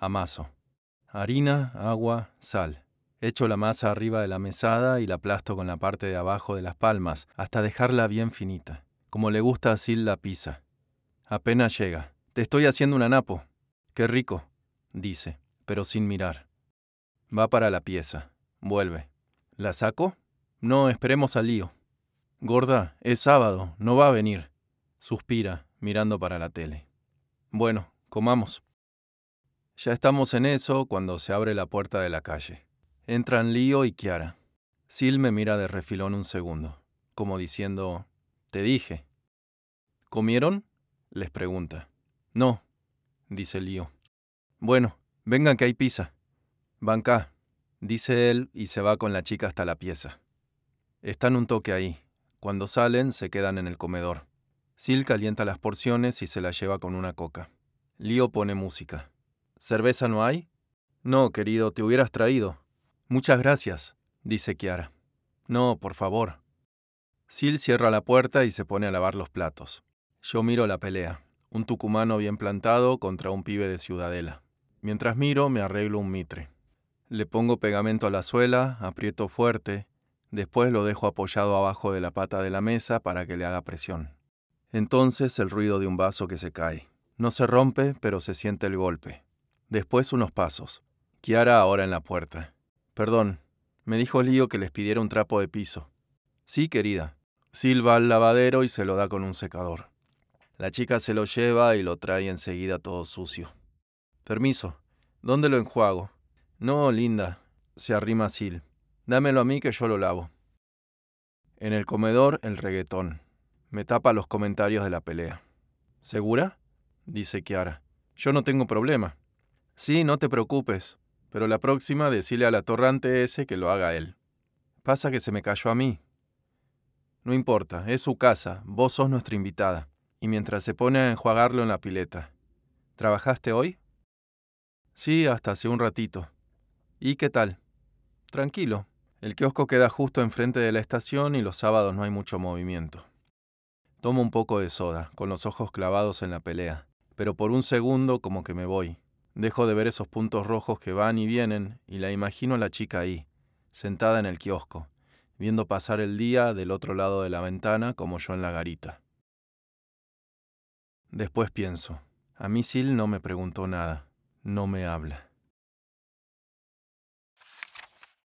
Amaso. Harina, agua, sal. Echo la masa arriba de la mesada y la aplasto con la parte de abajo de las palmas hasta dejarla bien finita, como le gusta así la pizza. Apenas llega. Te estoy haciendo un anapo. Qué rico, dice, pero sin mirar. Va para la pieza. Vuelve. ¿La saco? No, esperemos al lío. Gorda, es sábado, no va a venir. Suspira, mirando para la tele. Bueno, comamos. Ya estamos en eso cuando se abre la puerta de la calle. Entran Lío y Kiara. Sil me mira de refilón un segundo, como diciendo, te dije. ¿Comieron? les pregunta. No, dice Lío. Bueno, vengan que hay pizza. Banca, dice él y se va con la chica hasta la pieza. Están un toque ahí. Cuando salen, se quedan en el comedor. Sil calienta las porciones y se las lleva con una coca. Lío pone música. ¿Cerveza no hay? No, querido, te hubieras traído. Muchas gracias, dice Kiara. No, por favor. Sil cierra la puerta y se pone a lavar los platos. Yo miro la pelea, un tucumano bien plantado contra un pibe de ciudadela. Mientras miro, me arreglo un mitre. Le pongo pegamento a la suela, aprieto fuerte, después lo dejo apoyado abajo de la pata de la mesa para que le haga presión. Entonces el ruido de un vaso que se cae. No se rompe, pero se siente el golpe. Después unos pasos. Kiara ahora en la puerta. Perdón, me dijo Lío que les pidiera un trapo de piso. Sí, querida. Silva al lavadero y se lo da con un secador. La chica se lo lleva y lo trae enseguida todo sucio. Permiso, ¿dónde lo enjuago? No, linda, se arrima Sil. Dámelo a mí que yo lo lavo. En el comedor, el reggaetón. Me tapa los comentarios de la pelea. ¿Segura? dice Kiara. Yo no tengo problema. Sí, no te preocupes pero la próxima decile al atorrante ese que lo haga él. Pasa que se me cayó a mí. No importa, es su casa, vos sos nuestra invitada. Y mientras se pone a enjuagarlo en la pileta. ¿Trabajaste hoy? Sí, hasta hace un ratito. ¿Y qué tal? Tranquilo. El kiosco queda justo enfrente de la estación y los sábados no hay mucho movimiento. Tomo un poco de soda, con los ojos clavados en la pelea, pero por un segundo como que me voy, Dejo de ver esos puntos rojos que van y vienen y la imagino a la chica ahí, sentada en el kiosco, viendo pasar el día del otro lado de la ventana como yo en la garita. Después pienso, a mí Sil no me preguntó nada, no me habla.